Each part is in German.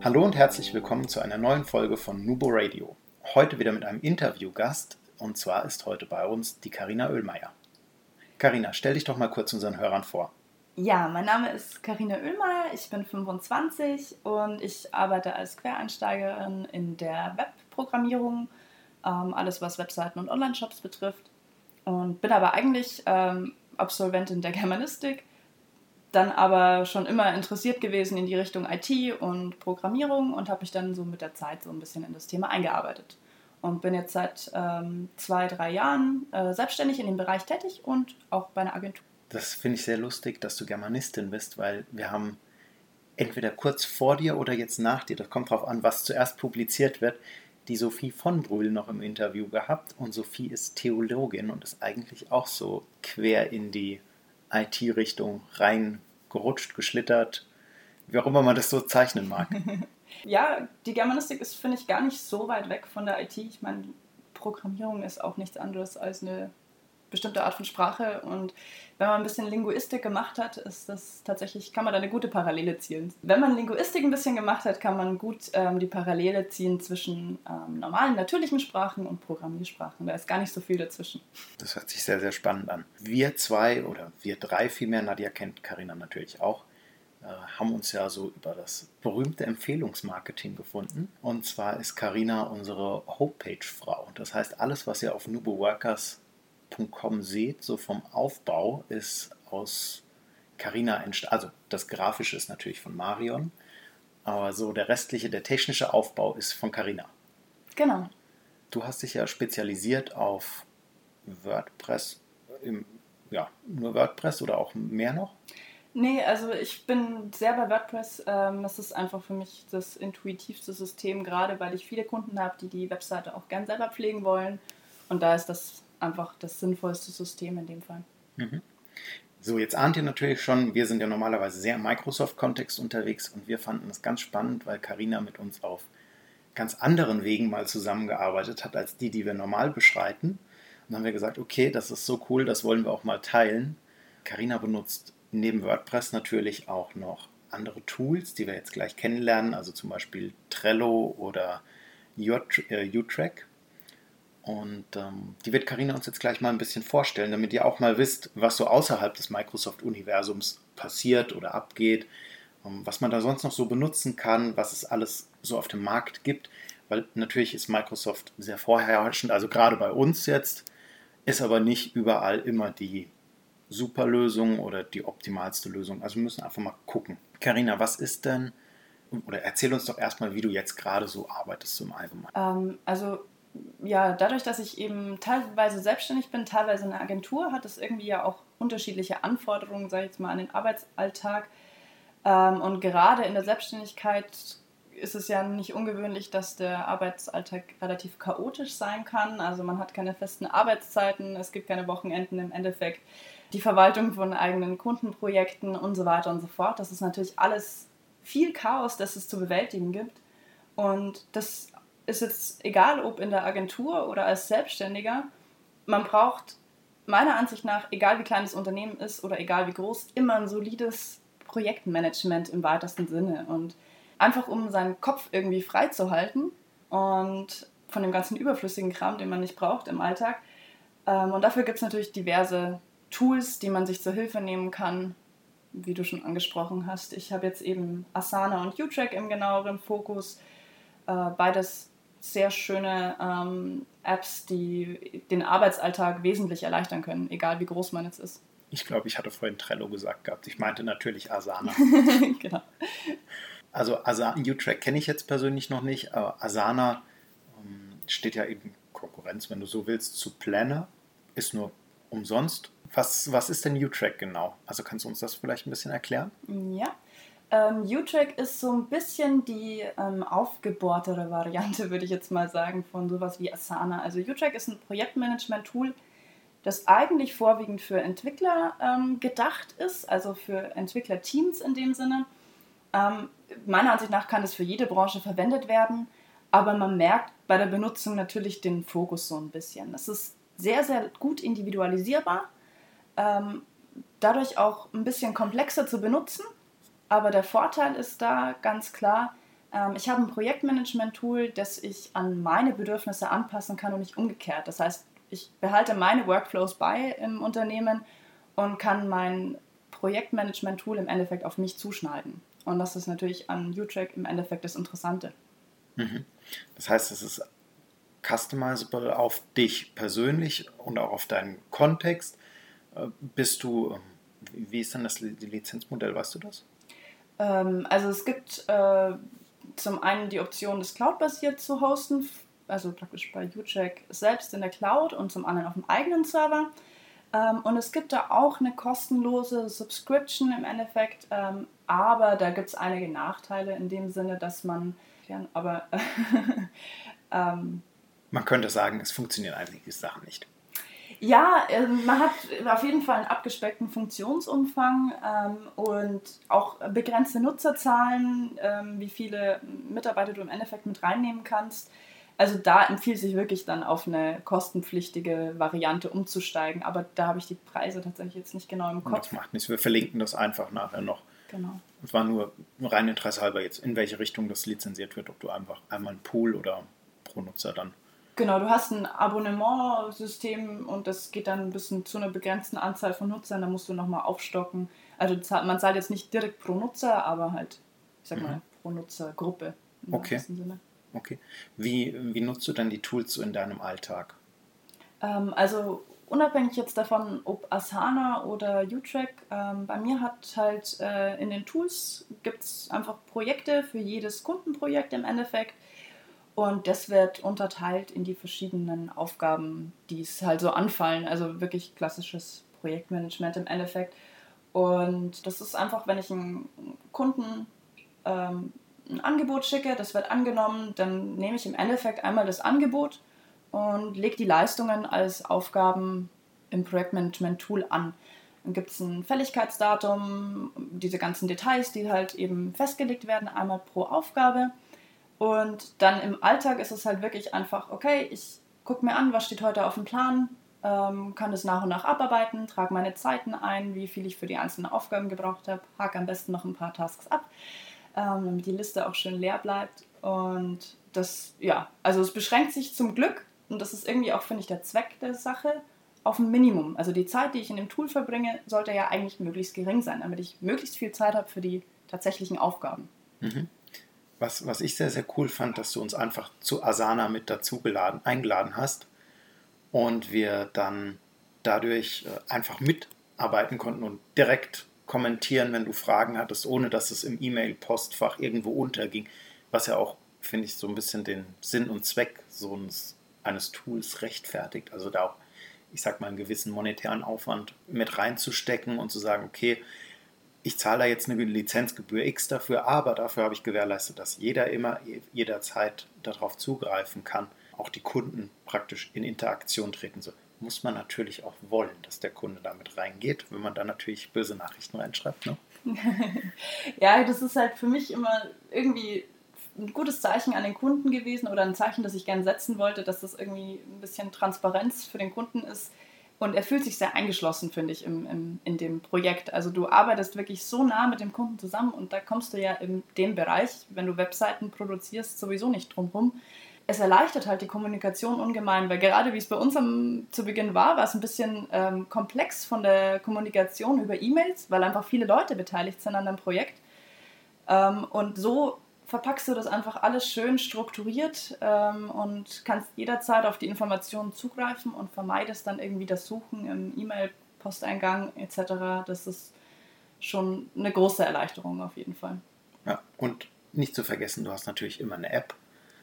Hallo und herzlich willkommen zu einer neuen Folge von Nubo Radio. Heute wieder mit einem Interviewgast und zwar ist heute bei uns die Karina Oehlmeier. Karina, stell dich doch mal kurz unseren Hörern vor. Ja, mein Name ist Karina Oehlmeier, ich bin 25 und ich arbeite als Quereinsteigerin in der Webprogrammierung ähm, alles was Webseiten und Online-Shops betrifft. Und bin aber eigentlich ähm, Absolventin der Germanistik, dann aber schon immer interessiert gewesen in die Richtung IT und Programmierung und habe mich dann so mit der Zeit so ein bisschen in das Thema eingearbeitet. Und bin jetzt seit ähm, zwei, drei Jahren äh, selbstständig in dem Bereich tätig und auch bei einer Agentur. Das finde ich sehr lustig, dass du Germanistin bist, weil wir haben entweder kurz vor dir oder jetzt nach dir, das kommt darauf an, was zuerst publiziert wird, die Sophie von Brühl noch im Interview gehabt und Sophie ist Theologin und ist eigentlich auch so quer in die IT-Richtung reingerutscht, geschlittert, wie auch immer man das so zeichnen mag. ja, die Germanistik ist, finde ich, gar nicht so weit weg von der IT. Ich meine, Programmierung ist auch nichts anderes als eine bestimmte Art von Sprache. Und wenn man ein bisschen Linguistik gemacht hat, ist das tatsächlich, kann man da eine gute Parallele ziehen. Wenn man Linguistik ein bisschen gemacht hat, kann man gut ähm, die Parallele ziehen zwischen ähm, normalen, natürlichen Sprachen und Programmiersprachen. Da ist gar nicht so viel dazwischen. Das hört sich sehr, sehr spannend an. Wir zwei oder wir drei vielmehr, Nadja kennt Karina natürlich auch, äh, haben uns ja so über das berühmte Empfehlungsmarketing gefunden. Und zwar ist Karina unsere Homepage-Frau. Das heißt, alles, was ihr auf Nubo Workers Web.com seht, so vom Aufbau, ist aus Carina entstanden. Also das Grafische ist natürlich von Marion, aber so der restliche, der technische Aufbau ist von Carina. Genau. Du hast dich ja spezialisiert auf WordPress, im, ja, nur WordPress oder auch mehr noch? Nee, also ich bin sehr bei WordPress. Ähm, das ist einfach für mich das intuitivste System, gerade weil ich viele Kunden habe, die die Webseite auch gern selber pflegen wollen. Und da ist das einfach das sinnvollste System in dem Fall. Mhm. So, jetzt ahnt ihr natürlich schon, wir sind ja normalerweise sehr im Microsoft-Kontext unterwegs und wir fanden es ganz spannend, weil Karina mit uns auf ganz anderen Wegen mal zusammengearbeitet hat, als die, die wir normal beschreiten. Und dann haben wir gesagt, okay, das ist so cool, das wollen wir auch mal teilen. Karina benutzt neben WordPress natürlich auch noch andere Tools, die wir jetzt gleich kennenlernen, also zum Beispiel Trello oder äh, U-Track. Und ähm, die wird Karina uns jetzt gleich mal ein bisschen vorstellen, damit ihr auch mal wisst, was so außerhalb des Microsoft-Universums passiert oder abgeht, ähm, was man da sonst noch so benutzen kann, was es alles so auf dem Markt gibt. Weil natürlich ist Microsoft sehr vorherrschend, also gerade bei uns jetzt, ist aber nicht überall immer die super Lösung oder die optimalste Lösung. Also wir müssen einfach mal gucken. Karina, was ist denn, oder erzähl uns doch erstmal, wie du jetzt gerade so arbeitest im Allgemeinen. Ähm, also ja, dadurch, dass ich eben teilweise selbstständig bin, teilweise in einer Agentur, hat es irgendwie ja auch unterschiedliche Anforderungen, sage ich jetzt mal, an den Arbeitsalltag. Ähm, und gerade in der Selbstständigkeit ist es ja nicht ungewöhnlich, dass der Arbeitsalltag relativ chaotisch sein kann. Also man hat keine festen Arbeitszeiten, es gibt keine Wochenenden im Endeffekt, die Verwaltung von eigenen Kundenprojekten und so weiter und so fort. Das ist natürlich alles viel Chaos, das es zu bewältigen gibt. Und das ist jetzt egal, ob in der Agentur oder als Selbstständiger, man braucht meiner Ansicht nach, egal wie klein das Unternehmen ist oder egal wie groß, immer ein solides Projektmanagement im weitesten Sinne. Und einfach um seinen Kopf irgendwie frei zu halten und von dem ganzen überflüssigen Kram, den man nicht braucht im Alltag. Ähm, und dafür gibt es natürlich diverse Tools, die man sich zur Hilfe nehmen kann, wie du schon angesprochen hast. Ich habe jetzt eben Asana und U-Track im genaueren Fokus. Äh, beides sehr schöne ähm, Apps, die den Arbeitsalltag wesentlich erleichtern können, egal wie groß man jetzt ist. Ich glaube, ich hatte vorhin Trello gesagt gehabt. Ich meinte natürlich Asana. genau. Also Asana, U-Track kenne ich jetzt persönlich noch nicht, aber Asana ähm, steht ja eben Konkurrenz, wenn du so willst, zu Planner. Ist nur umsonst. Was, was ist denn U-Track genau? Also kannst du uns das vielleicht ein bisschen erklären? Ja, Ähm, U-Track ist so ein bisschen die ähm, aufgebohrtere Variante, würde ich jetzt mal sagen, von sowas wie Asana. Also U-Track ist ein Projektmanagement-Tool, das eigentlich vorwiegend für Entwickler ähm, gedacht ist, also für Entwicklerteams in dem Sinne. Ähm, meiner Ansicht nach kann es für jede Branche verwendet werden, aber man merkt bei der Benutzung natürlich den Fokus so ein bisschen. Es ist sehr, sehr gut individualisierbar, ähm, dadurch auch ein bisschen komplexer zu benutzen aber der Vorteil ist da ganz klar, ähm, ich habe ein Projektmanagement-Tool, das ich an meine Bedürfnisse anpassen kann und nicht umgekehrt. Das heißt, ich behalte meine Workflows bei im Unternehmen und kann mein Projektmanagement-Tool im Endeffekt auf mich zuschneiden. Und das ist natürlich an U-Track im Endeffekt das Interessante. Mhm. Das heißt, es ist customizable auf dich persönlich und auch auf deinen Kontext. Äh, bist du, wie ist denn das Lizenzmodell, weißt du das? Ähm, also es gibt äh, zum einen die Option, das Cloud-basiert zu hosten, also praktisch bei UCheck selbst in der Cloud und zum anderen auf dem eigenen Server. Ähm, und es gibt da auch eine kostenlose Subscription im Endeffekt, ähm, aber da gibt es einige Nachteile in dem Sinne, dass man, ja, aber ähm, man könnte sagen, es funktionieren einige Sachen nicht. Ja, ähm, man hat auf jeden Fall einen abgespeckten Funktionsumfang ähm, und auch begrenzte Nutzerzahlen, ähm, wie viele Mitarbeiter du im Endeffekt mit reinnehmen kannst. Also da empfiehlt sich wirklich dann auf eine kostenpflichtige Variante umzusteigen. Aber da habe ich die Preise tatsächlich jetzt nicht genau im Kopf. Das macht nichts. Wir verlinken das einfach nachher noch. Genau. Es war nur rein Interesse halber jetzt, in welche Richtung das lizenziert wird, ob du einfach einmal ein Pool oder pro Nutzer dann Genau, du hast ein Abonnementsystem und das geht dann ein bisschen zu einer begrenzten Anzahl von Nutzern, da musst du nochmal aufstocken. Also man zahlt jetzt nicht direkt pro Nutzer, aber halt, ich sag mal, mhm. pro Nutzergruppe. Okay. Okay. Wie, wie nutzt du dann die Tools so in deinem Alltag? Ähm, also unabhängig jetzt davon, ob Asana oder U-Track, ähm, bei mir hat halt äh, in den Tools gibt es einfach Projekte für jedes Kundenprojekt im Endeffekt und das wird unterteilt in die verschiedenen Aufgaben, die es halt so anfallen. Also wirklich klassisches Projektmanagement im Endeffekt. Und das ist einfach, wenn ich einem Kunden ähm, ein Angebot schicke, das wird angenommen, dann nehme ich im Endeffekt einmal das Angebot und lege die Leistungen als Aufgaben im Projektmanagement-Tool an. Dann gibt es ein Fälligkeitsdatum, diese ganzen Details, die halt eben festgelegt werden, einmal pro Aufgabe. Und dann im Alltag ist es halt wirklich einfach, okay, ich gucke mir an, was steht heute auf dem Plan, ähm, kann das nach und nach abarbeiten, trage meine Zeiten ein, wie viel ich für die einzelnen Aufgaben gebraucht habe, hake am besten noch ein paar Tasks ab, ähm, damit die Liste auch schön leer bleibt. Und das, ja, also es beschränkt sich zum Glück, und das ist irgendwie auch, finde ich, der Zweck der Sache, auf ein Minimum. Also die Zeit, die ich in dem Tool verbringe, sollte ja eigentlich möglichst gering sein, damit ich möglichst viel Zeit habe für die tatsächlichen Aufgaben. Mhm was, was ich sehr, sehr cool fand, dass du uns einfach zu Asana mit dazu geladen, eingeladen hast und wir dann dadurch äh, einfach mitarbeiten konnten und direkt kommentieren, wenn du Fragen hattest, ohne dass es im E-Mail-Postfach irgendwo unterging, was ja auch, finde ich, so ein bisschen den Sinn und Zweck so eines, eines Tools rechtfertigt. Also da auch, ich sag mal, einen gewissen monetären Aufwand mit reinzustecken und zu sagen, okay, ich zahle da jetzt eine Lizenzgebühr X dafür, aber dafür habe ich gewährleistet, dass jeder immer jederzeit darauf zugreifen kann, auch die Kunden praktisch in Interaktion treten. So muss man natürlich auch wollen, dass der Kunde damit reingeht, wenn man da natürlich böse Nachrichten reinschreibt. Ne? ja, das ist halt für mich immer irgendwie ein gutes Zeichen an den Kunden gewesen oder ein Zeichen, das ich gerne setzen wollte, dass das irgendwie ein bisschen Transparenz für den Kunden ist und er fühlt sich sehr eingeschlossen, finde ich, im, im, in dem Projekt. Also du arbeitest wirklich so nah mit dem Kunden zusammen und da kommst du ja in dem Bereich, wenn du Webseiten produzierst, sowieso nicht drum rum. Es erleichtert halt die Kommunikation ungemein, weil gerade wie es bei uns am, zu Beginn war, war es ein bisschen ähm, komplex von der Kommunikation über E-Mails, weil einfach viele Leute beteiligt sind an dem Projekt. Ähm, und so verpackst du das einfach alles schön strukturiert ähm, und kannst jederzeit auf die Informationen zugreifen und vermeidest dann irgendwie das Suchen im E-Mail-Posteingang etc. Das ist schon eine große Erleichterung auf jeden Fall. Ja, und nicht zu vergessen, du hast natürlich immer eine App.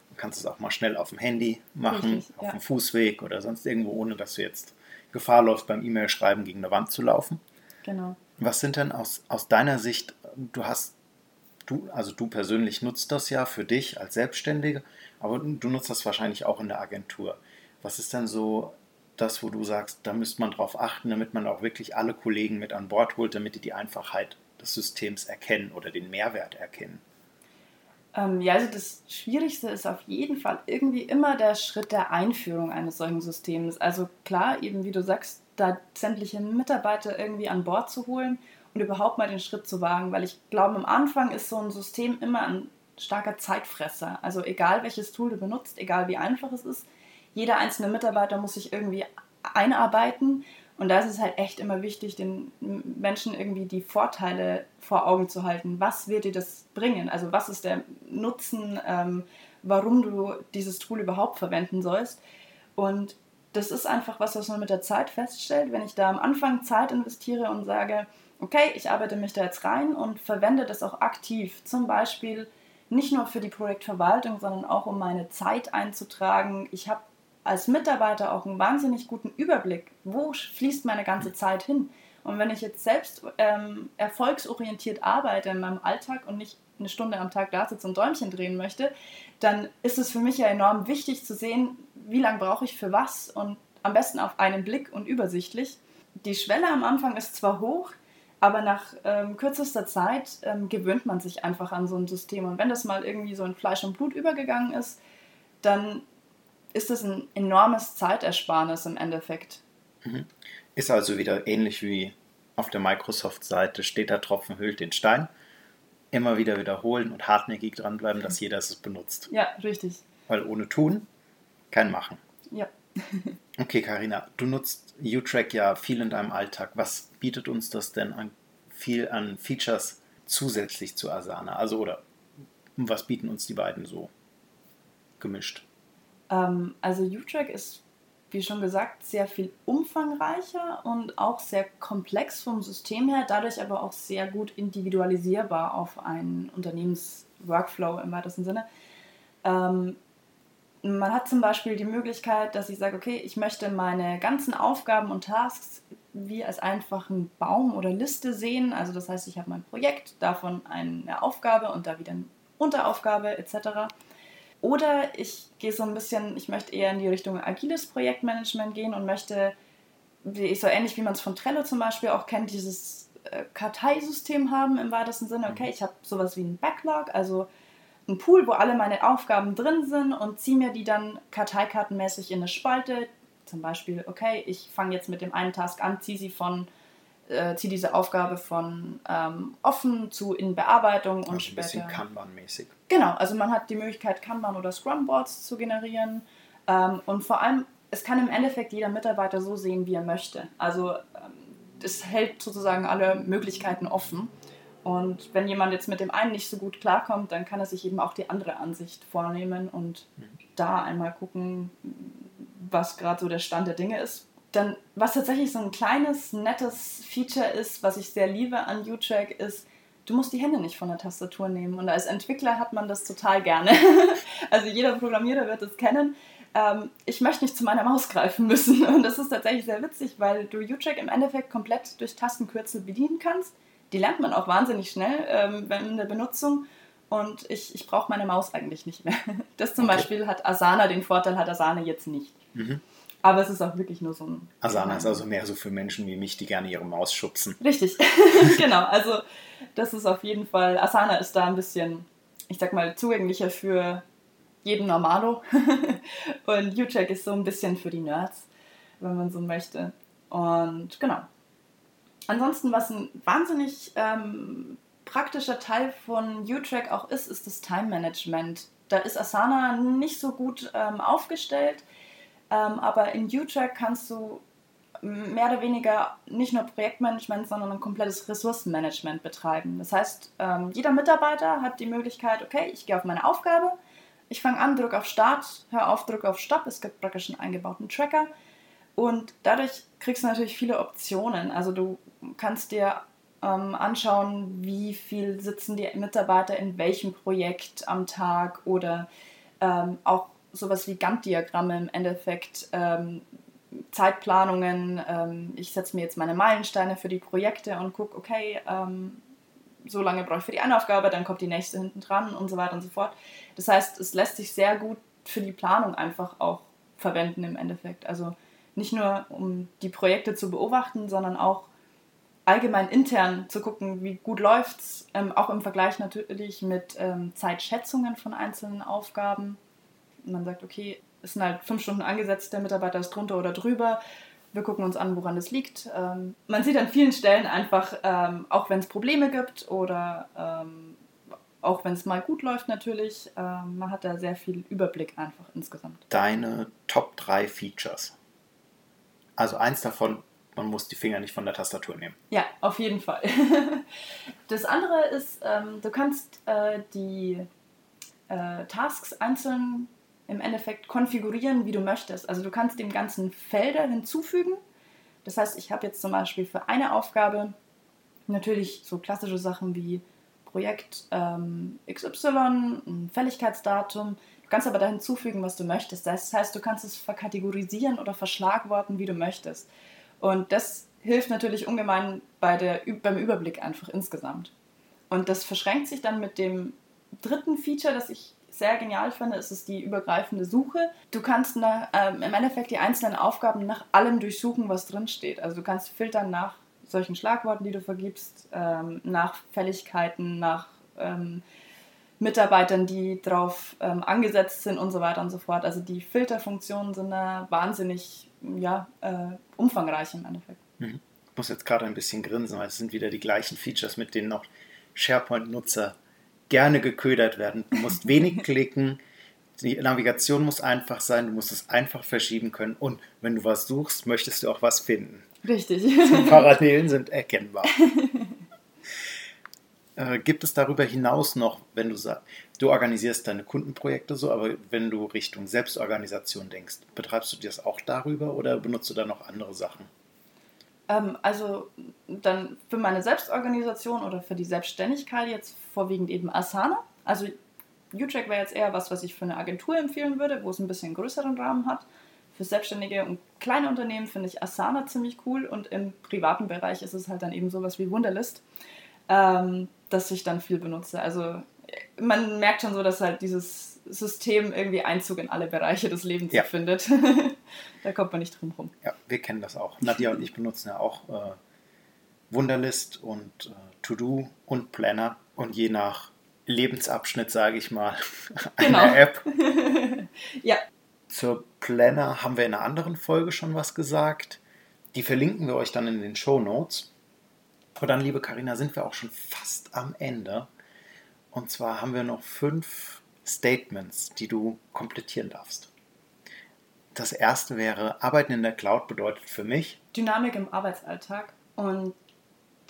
Du kannst es auch mal schnell auf dem Handy machen, Richtig, auf ja. dem Fußweg oder sonst irgendwo, ohne dass du jetzt Gefahr läufst, beim E-Mail-Schreiben gegen eine Wand zu laufen. Genau. Was sind denn aus, aus deiner Sicht, du hast du, also du persönlich nutzt das ja für dich als Selbstständige, aber du nutzt das wahrscheinlich auch in der Agentur. Was ist denn so das, wo du sagst, da müsste man drauf achten, damit man auch wirklich alle Kollegen mit an Bord holt, damit die die Einfachheit des Systems erkennen oder den Mehrwert erkennen? Ähm, ja, also das Schwierigste ist auf jeden Fall irgendwie immer der Schritt der Einführung eines solchen Systems. Also klar, eben wie du sagst, da sämtliche Mitarbeiter irgendwie an Bord zu holen und überhaupt mal den Schritt zu wagen, weil ich glaube, am Anfang ist so ein System immer ein starker Zeitfresser. Also egal welches Tool du benutzt, egal wie einfach es ist, jeder einzelne Mitarbeiter muss sich irgendwie einarbeiten und da ist es halt echt immer wichtig, den Menschen irgendwie die Vorteile vor Augen zu halten. Was wird dir das bringen? Also was ist der Nutzen, ähm, warum du dieses Tool überhaupt verwenden sollst? Und das ist einfach was, was man mit der Zeit feststellt. Wenn ich da am Anfang Zeit investiere und sage, okay, ich arbeite mich da jetzt rein und verwende das auch aktiv, zum Beispiel nicht nur für die Projektverwaltung, sondern auch um meine Zeit einzutragen. Ich habe als Mitarbeiter auch einen wahnsinnig guten Überblick, wo fließt meine ganze Zeit hin. Und wenn ich jetzt selbst ähm, erfolgsorientiert arbeite in meinem Alltag und nicht eine Stunde am Tag da sitze und Däumchen drehen möchte, dann ist es für mich ja enorm wichtig zu sehen, wie lange brauche ich für was und am besten auf einen Blick und übersichtlich. Die Schwelle am Anfang ist zwar hoch, aber nach ähm, kürzester Zeit ähm, gewöhnt man sich einfach an so ein System. Und wenn das mal irgendwie so in Fleisch und Blut übergegangen ist, dann ist das ein enormes Zeitersparnis im Endeffekt. Mhm. Ist also wieder ähnlich wie auf der Microsoft-Seite, steht da Tropfen hüllt den Stein. Immer wieder wiederholen und hartnäckig dranbleiben, dass jeder es benutzt. Ja, richtig. Weil ohne tun, kein Machen. Ja. okay, Karina, du nutzt U-Track ja viel in deinem Alltag. Was bietet uns das denn an viel an Features zusätzlich zu Asana? Also oder was bieten uns die beiden so gemischt? Ähm, also U-Track ist, wie schon gesagt, sehr viel umfangreicher und auch sehr komplex vom System her, dadurch aber auch sehr gut individualisierbar auf einen Unternehmensworkflow im weitesten Sinne. Ähm, man hat zum Beispiel die Möglichkeit, dass ich sage, okay, ich möchte meine ganzen Aufgaben und Tasks wie als einfachen Baum oder Liste sehen. Also das heißt, ich habe mein Projekt, davon eine Aufgabe und da wieder eine Unteraufgabe etc. Oder ich gehe so ein bisschen, ich möchte eher in die Richtung agiles Projektmanagement gehen und möchte, so ähnlich wie man es von Trello zum Beispiel auch kennt, dieses äh, Karteisystem haben im weitesten Sinne. Okay, ich habe sowas wie ein Backlog, also ein Pool, wo alle meine Aufgaben drin sind und ziehe mir die dann karteikartenmäßig in eine Spalte. Zum Beispiel, okay, ich fange jetzt mit dem einen Task an, ziehe sie von äh, ziehe diese Aufgabe von ähm, offen zu in Bearbeitung und also später. Ein bisschen Kanban-mäßig. Genau, also man hat die Möglichkeit, Kanban oder Scrum-Boards zu generieren. Ähm, und vor allem, es kann im Endeffekt jeder Mitarbeiter so sehen, wie er möchte. Also ähm, es hält sozusagen alle Möglichkeiten offen. Und wenn jemand jetzt mit dem einen nicht so gut klarkommt, dann kann er sich eben auch die andere Ansicht vornehmen und mhm. da einmal gucken, was gerade so der Stand der Dinge ist dann, was tatsächlich so ein kleines, nettes Feature ist, was ich sehr liebe an U-Track, ist, du musst die Hände nicht von der Tastatur nehmen. Und als Entwickler hat man das total gerne. also jeder Programmierer wird es kennen. Ähm, ich möchte nicht zu meiner Maus greifen müssen. Und das ist tatsächlich sehr witzig, weil du U-Track im Endeffekt komplett durch Tastenkürzel bedienen kannst. Die lernt man auch wahnsinnig schnell ähm, in der Benutzung. Und ich, ich brauche meine Maus eigentlich nicht mehr. Das zum okay. Beispiel hat Asana den Vorteil, hat Asana jetzt nicht. Mhm. Aber es ist auch wirklich nur so ein. Asana ist also mehr so für Menschen wie mich, die gerne ihre Maus schubsen. Richtig, genau. Also, das ist auf jeden Fall. Asana ist da ein bisschen, ich sag mal, zugänglicher für jeden Normalo. Und U-Check ist so ein bisschen für die Nerds, wenn man so möchte. Und genau. Ansonsten, was ein wahnsinnig ähm, praktischer Teil von U-Track auch ist, ist das Time Management. Da ist Asana nicht so gut ähm, aufgestellt ähm, aber in U-Track kannst du mehr oder weniger nicht nur Projektmanagement, sondern ein komplettes Ressourcenmanagement betreiben. Das heißt, ähm, jeder Mitarbeiter hat die Möglichkeit, okay, ich gehe auf meine Aufgabe, ich fange an, drücke auf Start, hör auf, drücke auf Stopp. Es gibt praktisch einen eingebauten Tracker. Und dadurch kriegst du natürlich viele Optionen. Also du kannst dir ähm, anschauen, wie viel sitzen die Mitarbeiter in welchem Projekt am Tag oder ähm, auch sowas wie Gantt-Diagramme im Endeffekt, ähm, Zeitplanungen. Ähm, ich setze mir jetzt meine Meilensteine für die Projekte und gucke, okay, ähm, so lange brauche ich für die eine Aufgabe, dann kommt die nächste hinten dran und so weiter und so fort. Das heißt, es lässt sich sehr gut für die Planung einfach auch verwenden im Endeffekt. Also nicht nur um die Projekte zu beobachten, sondern auch allgemein intern zu gucken, wie gut läuft es, ähm, auch im Vergleich natürlich mit ähm, Zeitschätzungen von einzelnen Aufgaben. Man sagt, okay, es sind halt fünf Stunden angesetzt, der Mitarbeiter ist drunter oder drüber. Wir gucken uns an, woran das liegt. Ähm, man sieht an vielen Stellen einfach, ähm, auch wenn es Probleme gibt oder ähm, auch wenn es mal gut läuft natürlich, ähm, man hat da sehr viel Überblick einfach insgesamt. Deine Top 3 Features. Also eins davon man muss die Finger nicht von der Tastatur nehmen. Ja, auf jeden Fall. das andere ist, ähm, du kannst äh, die äh, Tasks einzeln im Endeffekt konfigurieren, wie du möchtest. Also du kannst dem Ganzen Felder hinzufügen. Das heißt, ich habe jetzt zum Beispiel für eine Aufgabe natürlich so klassische Sachen wie Projekt ähm, XY, ein Fälligkeitsdatum. Du kannst aber da hinzufügen, was du möchtest. Das heißt, du kannst es verkategorisieren oder verschlagworten, wie du möchtest. Und das hilft natürlich ungemein bei der, beim Überblick einfach insgesamt. Und das verschränkt sich dann mit dem dritten Feature, das ich sehr genial finde, ist es die übergreifende Suche. Du kannst nach, ähm, im Endeffekt die einzelnen Aufgaben nach allem durchsuchen, was drinsteht. Also du kannst filtern nach solchen Schlagworten, die du vergibst, ähm, nach Fälligkeiten, nach ähm, Mitarbeitern, die darauf ähm, angesetzt sind und so weiter und so fort. Also die Filterfunktionen sind da wahnsinnig ja, äh, umfangreich im Endeffekt. Mhm. Ich muss jetzt gerade ein bisschen grinsen, weil es sind wieder die gleichen Features, mit denen auch SharePoint-Nutzer gerne geködert werden. Du musst wenig klicken, die Navigation muss einfach sein, du musst es einfach verschieben können und wenn du was suchst, möchtest du auch was finden. Richtig. Die Parallelen sind erkennbar. äh, gibt es darüber hinaus noch, wenn du sagst, du organisierst deine Kundenprojekte so, aber wenn du Richtung Selbstorganisation denkst, betreibst du das auch darüber oder benutzt du da noch andere Sachen? Ähm, also dann für meine Selbstorganisation oder für die Selbstständigkeit jetzt vorwiegend eben Asana. Also UTrack wäre jetzt eher was, was ich für eine Agentur empfehlen würde, wo es ein bisschen größeren Rahmen hat. Für selbstständige und kleine Unternehmen finde ich Asana ziemlich cool und im privaten Bereich ist es halt dann eben sowas wie Wunderlist, ähm, das ich dann viel benutze. Also man merkt schon so, dass halt dieses System irgendwie Einzug in alle Bereiche des Lebens ja. findet. da kommt man nicht drum rum. Ja, wir kennen das auch. Nadja und ich benutzen ja auch äh, Wunderlist und äh, To-Do und Planner und je nach Lebensabschnitt, sage ich mal, eine genau. App. ja. Zur Planner haben wir in einer anderen Folge schon was gesagt. Die verlinken wir euch dann in den Show Notes. Und dann, liebe Karina, sind wir auch schon fast am Ende. Und zwar haben wir noch fünf Statements, die du komplettieren darfst. Das erste wäre, Arbeiten in der Cloud bedeutet für mich Dynamik im Arbeitsalltag und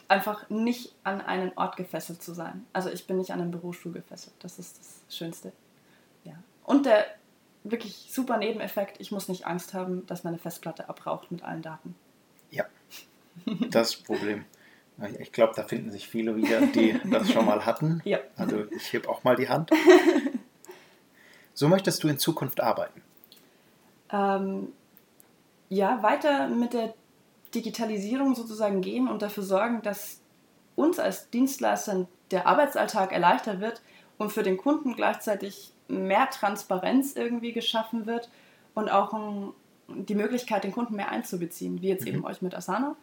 einfach nicht an einen Ort gefesselt zu sein. Also ich bin nicht an einen Bürostuhl gefesselt. Das ist das Schönste. Ja. Und der wirklich super Nebeneffekt, ich muss nicht Angst haben, dass meine Festplatte abraucht mit allen Daten. Ja, das Problem. Ich glaube, da finden sich viele wieder, die das schon mal hatten. Ja. Also ich heb auch mal die Hand. So möchtest du in Zukunft arbeiten? Ähm, ja, weiter mit der Digitalisierung sozusagen gehen und dafür sorgen, dass uns als Dienstleister der Arbeitsalltag erleichtert wird und für den Kunden gleichzeitig mehr Transparenz irgendwie geschaffen wird und auch die Möglichkeit, den Kunden mehr einzubeziehen, wie jetzt mhm. eben euch mit Asana.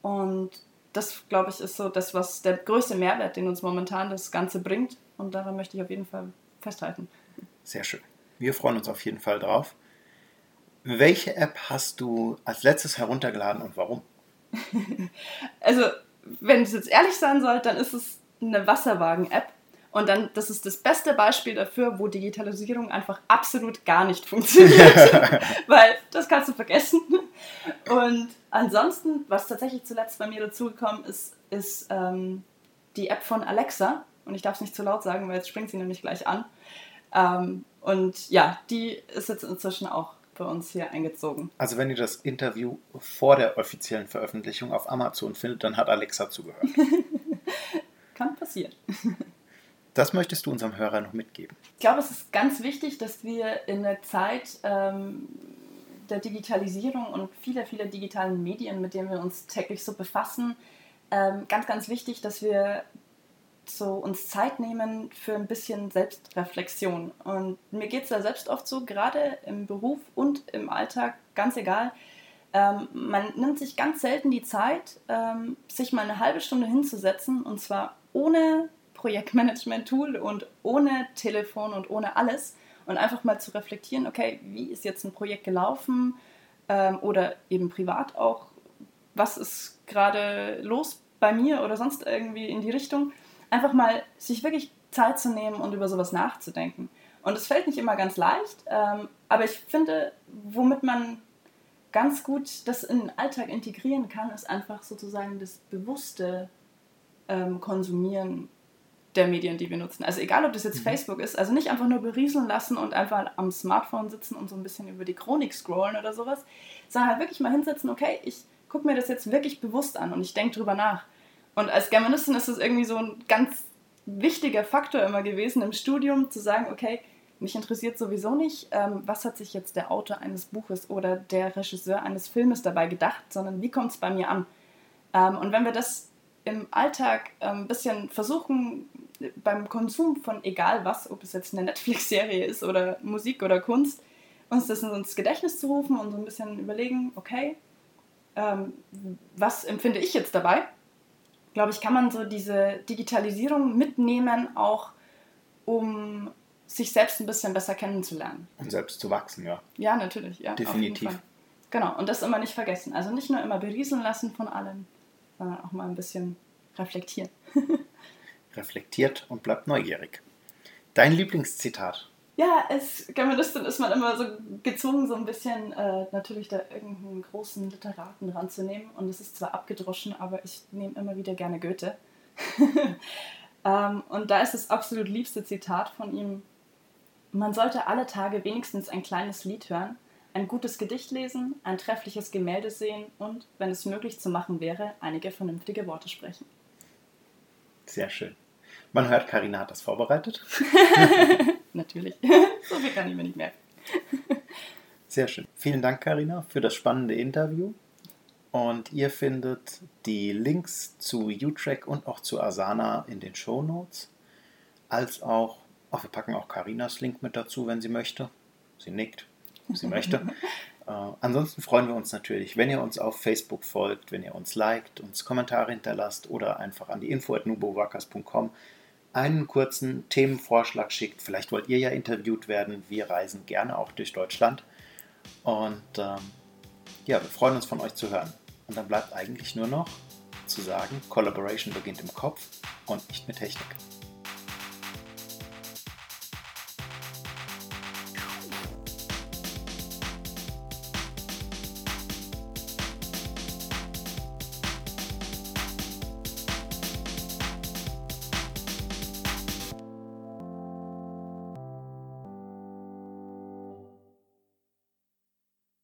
Und das, glaube ich, ist so das, was der größte Mehrwert, den uns momentan das Ganze bringt. Und daran möchte ich auf jeden Fall festhalten. Sehr schön. Wir freuen uns auf jeden Fall drauf. Welche App hast du als letztes heruntergeladen und warum? also, wenn es jetzt ehrlich sein soll, dann ist es eine Wasserwagen-App. Und dann, das ist das beste Beispiel dafür, wo Digitalisierung einfach absolut gar nicht funktioniert. Weil das kannst du vergessen. Und ansonsten, was tatsächlich zuletzt bei mir dazugekommen ist, ist ähm, die App von Alexa. Und ich darf es nicht zu laut sagen, weil jetzt springt sie nämlich gleich an. Ähm, und ja, die ist jetzt inzwischen auch bei uns hier eingezogen. Also wenn ihr das Interview vor der offiziellen Veröffentlichung auf Amazon findet, dann hat Alexa zugehört. Das möchtest du unserem Hörer noch mitgeben? Ich glaube, es ist ganz wichtig, dass wir in der Zeit ähm, der Digitalisierung und vieler, vieler digitalen Medien, mit denen wir uns täglich so befassen, ähm, ganz, ganz wichtig, dass wir so uns Zeit nehmen für ein bisschen Selbstreflexion. Und mir geht es da selbst oft so, gerade im Beruf und im Alltag, ganz egal. Ähm, man nimmt sich ganz selten die Zeit, ähm, sich mal eine halbe Stunde hinzusetzen und zwar ohne Projektmanagement-Tool und ohne Telefon und ohne alles und einfach mal zu reflektieren, okay, wie ist jetzt ein Projekt gelaufen ähm, oder eben privat auch, was ist gerade los bei mir oder sonst irgendwie in die Richtung einfach mal sich wirklich Zeit zu nehmen und über sowas nachzudenken. Und es fällt nicht immer ganz leicht, ähm, aber ich finde, womit man ganz gut das in den Alltag integrieren kann, ist einfach sozusagen das bewusste ähm, Konsumieren der Medien, die wir nutzen. Also egal, ob das jetzt mhm. Facebook ist, also nicht einfach nur berieseln lassen und einfach am Smartphone sitzen und so ein bisschen über die Chronik scrollen oder sowas, sondern halt wirklich mal hinsetzen, okay, ich gucke mir das jetzt wirklich bewusst an und ich denke drüber nach. Und als Germanistin ist das irgendwie so ein ganz wichtiger Faktor immer gewesen im Studium, zu sagen, okay, mich interessiert sowieso nicht, ähm, was hat sich jetzt der Autor eines Buches oder der Regisseur eines Filmes dabei gedacht, sondern wie kommt es bei mir an. Ähm, und wenn wir das im Alltag ein ähm, bisschen versuchen, beim Konsum von egal was, ob es jetzt eine Netflix-Serie ist oder Musik oder Kunst, uns das ins Gedächtnis zu rufen und so ein bisschen überlegen, okay, ähm, was empfinde ich jetzt dabei? glaube ich, kann man so diese Digitalisierung mitnehmen, auch um sich selbst ein bisschen besser kennenzulernen. Und selbst zu wachsen, ja. Ja, natürlich, ja. Definitiv. Genau, und das immer nicht vergessen. Also nicht nur immer berieseln lassen von allem, sondern auch mal ein bisschen reflektieren. Reflektiert und bleibt neugierig. Dein Lieblingszitat? Ja, als Germanistin ist man immer so gezwungen, so ein bisschen äh, natürlich da irgendeinen großen Literaten ranzunehmen. Und es ist zwar abgedroschen, aber ich nehme immer wieder gerne Goethe. ähm, und da ist das absolut liebste Zitat von ihm. Man sollte alle Tage wenigstens ein kleines Lied hören, ein gutes Gedicht lesen, ein treffliches Gemälde sehen und, wenn es möglich zu machen wäre, einige vernünftige Worte sprechen. Sehr schön. Man hört, Karina hat das vorbereitet. Natürlich. so viel kann ich mir nicht merken. Sehr schön. Vielen Dank, Karina, für das spannende Interview. Und ihr findet die Links zu U-Track und auch zu Asana in den Show Notes. Als auch, ach, wir packen auch Karinas Link mit dazu, wenn sie möchte. Sie nickt, sie möchte. äh, ansonsten freuen wir uns natürlich, wenn ihr uns auf Facebook folgt, wenn ihr uns liked, uns Kommentare hinterlasst oder einfach an die info.nubowakas.com einen kurzen Themenvorschlag schickt. Vielleicht wollt ihr ja interviewt werden. Wir reisen gerne auch durch Deutschland. Und ähm, ja, wir freuen uns von euch zu hören. Und dann bleibt eigentlich nur noch zu sagen, Collaboration beginnt im Kopf und nicht mit Technik.